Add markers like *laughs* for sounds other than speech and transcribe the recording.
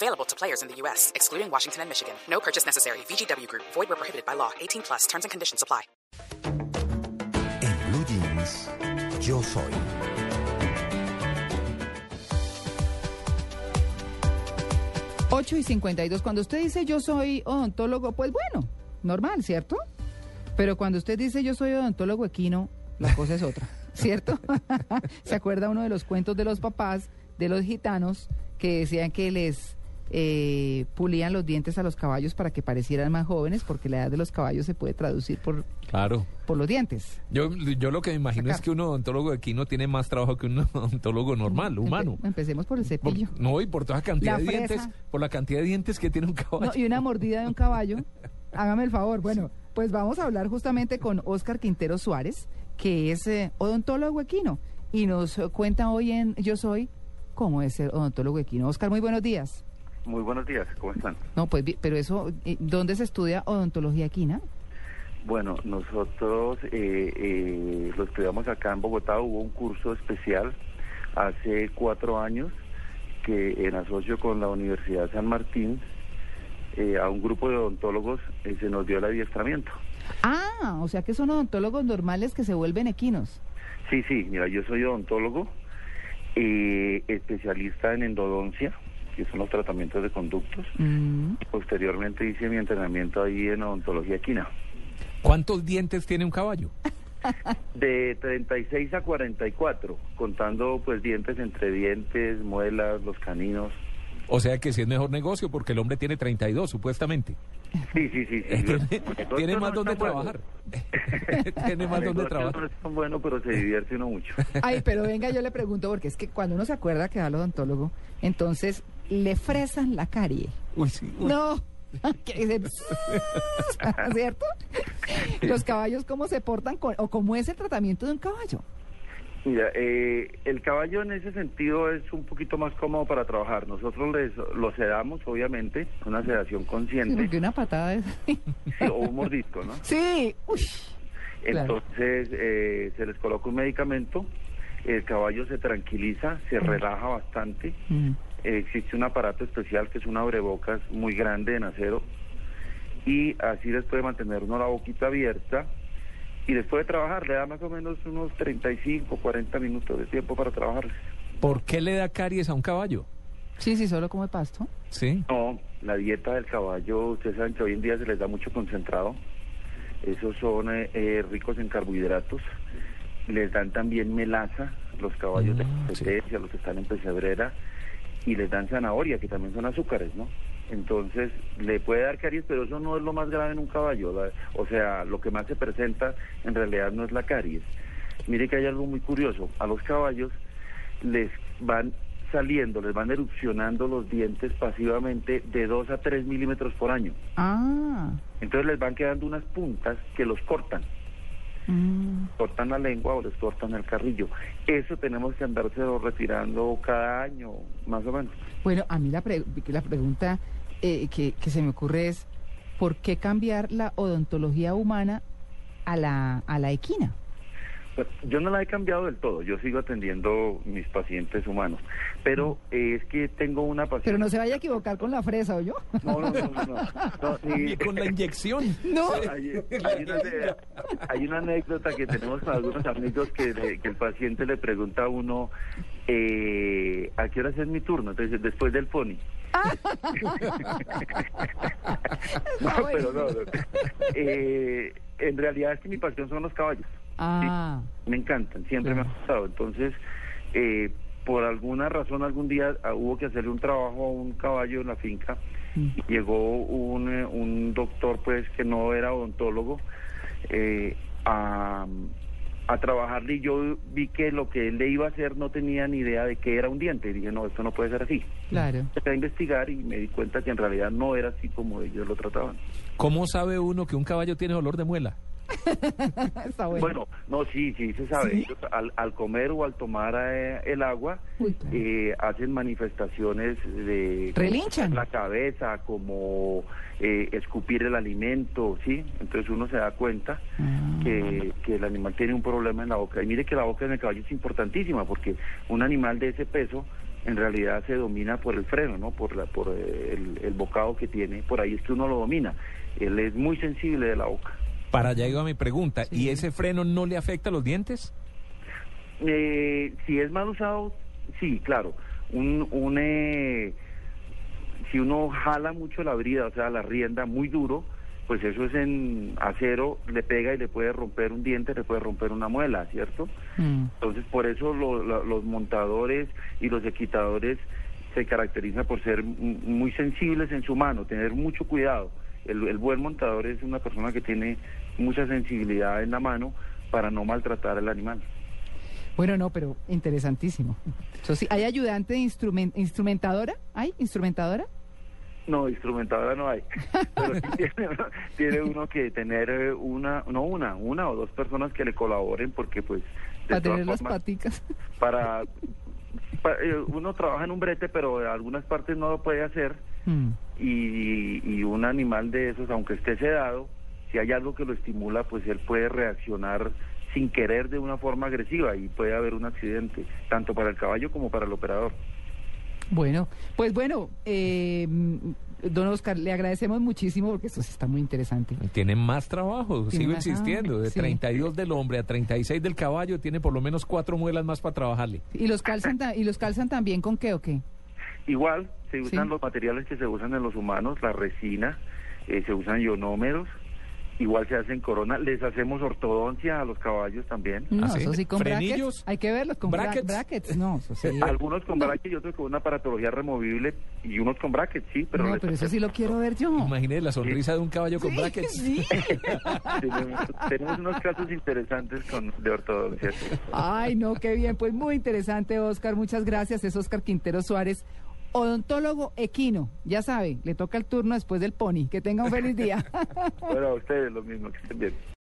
Available to players in the U.S., excluding Washington and Michigan. No purchase necessary. VGW Group. Void where prohibited by law. 18 plus. Terms and conditions apply. En Blue Jeans, yo soy. Ocho y 52. Cuando usted dice yo soy odontólogo, pues bueno, normal, ¿cierto? Pero cuando usted dice yo soy odontólogo equino, la cosa es otra, *laughs* ¿cierto? *laughs* ¿Se acuerda uno de los cuentos de los papás, de los gitanos, que decían que les eh, pulían los dientes a los caballos para que parecieran más jóvenes, porque la edad de los caballos se puede traducir por, Claro. por los dientes? Yo, yo lo que me imagino es que un odontólogo aquí no tiene más trabajo que un *laughs* odontólogo normal, humano. Empe- empecemos por el Por- cepillo. no, y por toda cantidad La de dientes, por la cantidad de dientes que tiene un caballo. No, y una mordida de un caballo. *laughs* Hágame el favor. Bueno, pues vamos a hablar justamente con Óscar Quintero Suárez, que es eh, odontólogo equino, y nos cuenta hoy en Yo Soy cómo es ser odontólogo equino. Óscar, muy buenos días. Muy buenos días, ¿cómo están? No, pues, pero eso, eh, ¿dónde se estudia odontología equina? Bueno, nosotros eh, eh, lo estudiamos acá en Bogotá, hubo un curso especial hace cuatro años que en asocio con la Universidad San Martín eh, a un grupo de odontólogos eh, se nos dio el adiestramiento. Ah, o sea que son odontólogos normales que se vuelven equinos. Sí, sí, mira, yo soy odontólogo, eh, especialista en endodoncia, que son los tratamientos de conductos. Mm. Posteriormente hice mi entrenamiento ahí en odontología equina. ¿Cuántos dientes tiene un caballo? *laughs* De 36 a 44, contando pues dientes entre dientes, muelas, los caninos. O sea que sí es mejor negocio porque el hombre tiene 32, supuestamente. Sí, sí, sí. sí. *laughs* *laughs* tiene más donde trabajar. tiene más donde trabajar. No es tan bueno, pero se divierte uno mucho. Ay, pero venga, yo le pregunto, porque es que cuando uno se acuerda que va al odontólogo, entonces le fresan la carie. Uy, sí. uy. No. *laughs* ¿Cierto? *laughs* Los caballos, ¿cómo se portan con, o cómo es el tratamiento de un caballo? Mira, eh, el caballo en ese sentido es un poquito más cómodo para trabajar. Nosotros les, lo sedamos, obviamente, una sedación consciente, Porque una patada es... sí, o un mordisco, ¿no? Sí, uy. Claro. Entonces eh, se les coloca un medicamento, el caballo se tranquiliza, se relaja bastante. Mm. Existe un aparato especial que es un abrebocas muy grande en acero y así les puede mantener uno la boquita abierta y después de trabajar le da más o menos unos 35, 40 minutos de tiempo para trabajar. ¿Por qué le da caries a un caballo? Sí, sí, solo come pasto. Sí. No, la dieta del caballo, ustedes saben que hoy en día se les da mucho concentrado, esos son eh, eh, ricos en carbohidratos, les dan también melaza, los caballos de Ah, sí. competencia, los que están en pesebrera, y les dan zanahoria, que también son azúcares, ¿no? Entonces, le puede dar caries, pero eso no es lo más grave en un caballo. la- o sea, lo que más se presenta en realidad no es la caries. Mire que hay algo muy curioso. A los caballos les van saliendo, les van erupcionando los dientes pasivamente de 2 a 3 milímetros por año. Ah. Entonces les van quedando unas puntas que los cortan. Mm. Cortan la lengua o les cortan el carrillo. Eso tenemos que andárselo retirando cada año, más o menos. Bueno, a mí la, pre- la pregunta eh, que, que se me ocurre es, ¿por qué cambiar la odontología humana a la, a la equina? Yo no la he cambiado del todo, yo sigo atendiendo mis pacientes humanos, pero eh, es que tengo una paciente... Pero no se vaya a equivocar con la fresa, ¿o yo? No, no, no, no, no, no, ni- Y con la inyección. *laughs* No. Hay, hay una, hay una anécdota que tenemos con algunos amigos que, le- que el paciente le pregunta a uno eh, ¿a qué hora es mi turno? Entonces, después del pony. *laughs* *laughs* no, pero no. no. Eh, en realidad es que mi pasión son los caballos. Ah, Me encantan, siempre me han gustado. Entonces, eh, por alguna razón, algún día ah, hubo que hacerle un trabajo a un caballo en la finca. Mm. Y llegó un, eh, un doctor, pues, que no era odontólogo, eh, a, a trabajarle y yo vi que lo que él le iba a hacer no tenía ni idea de qué era un diente. Y dije, no, esto no puede ser así. claro. Empecé a investigar y me di cuenta que en realidad no era así como ellos lo trataban. ¿Cómo sabe uno que un caballo tiene olor de muela? Está bueno. Bueno, no, sí, sí se sabe. ¿Sí? Ellos al, al comer o al tomar eh, el agua Uy, claro. eh, hacen manifestaciones de Relinchan. la cabeza, como eh, escupir el alimento, ¿sí? Entonces uno se da cuenta Ah. que, que el animal tiene un problema en la boca. Y mire que la boca en el caballo es importantísima porque un animal de ese peso en realidad se domina por el freno, ¿no? Por, la, por eh, el, el bocado que tiene. Por ahí es que uno lo domina. Él es muy sensible de la boca. Para allá iba mi pregunta. ¿Y ese freno no le afecta a los dientes? Eh, si es mal usado, sí, claro. Un, un, eh, si uno jala mucho la brida, o sea, la rienda muy duro, pues eso es en acero, le pega y le puede romper un diente, le puede romper una muela, ¿cierto? Mm. Entonces, por eso lo- lo- los montadores y los equitadores se caracterizan por ser muy sensibles en su mano, tener mucho cuidado. El, el buen montador es una persona que tiene mucha sensibilidad en la mano para no maltratar al animal. Bueno, no, pero interesantísimo. Eso sí, ¿hay ayudante de instrumen- instrumentadora? ¿Hay instrumentadora? No, instrumentadora no hay. *laughs* Pero sí tiene, tiene uno que tener eh, una, no una, una o dos personas que le colaboren porque pues de Para tener las paticas. para, *laughs* pa- eh, uno trabaja en un brete pero en algunas partes no lo puede hacer Mm. Y, y un animal de esos, aunque esté sedado, si hay algo que lo estimula, pues él puede reaccionar sin querer de una forma agresiva y puede haber un accidente, tanto para el caballo como para el operador. Bueno, pues bueno, eh, don Oscar, le agradecemos muchísimo porque esto sí está muy interesante. Tiene más trabajo, Tiene sigo más- insistiendo. De sí. 32 del hombre a 36 del caballo, tiene por lo menos cuatro muelas más para trabajarle. ¿Y los calzan, y los calzan también con qué o qué? Igual se usan Sí. los materiales que se usan en los humanos, la resina, eh, se usan ionómeros, igual se hacen corona, les hacemos ortodoncia a los caballos también. No, ¿Ah, sí? eso sí con ¿Frenillos? brackets. Hay que verlos con bra- ¿Brackets? brackets. No, eso sí. *laughs* Algunos con No. brackets y otros con una aparatología removible y unos con brackets, sí, pero, no, pero eso sí lo quiero ver yo. Imagínese la sonrisa de un caballo con Sí, brackets. sí. *laughs* *laughs* tenemos, tenemos unos casos interesantes con, de ortodoncia. sí. Ay, no, qué bien. Pues muy interesante, Oscar. Muchas gracias. Es Oscar Quintero Suárez, odontólogo equino. Ya sabe, le toca el turno después del pony. Que tenga un feliz día. *laughs* Bueno, a ustedes lo mismo, que estén bien.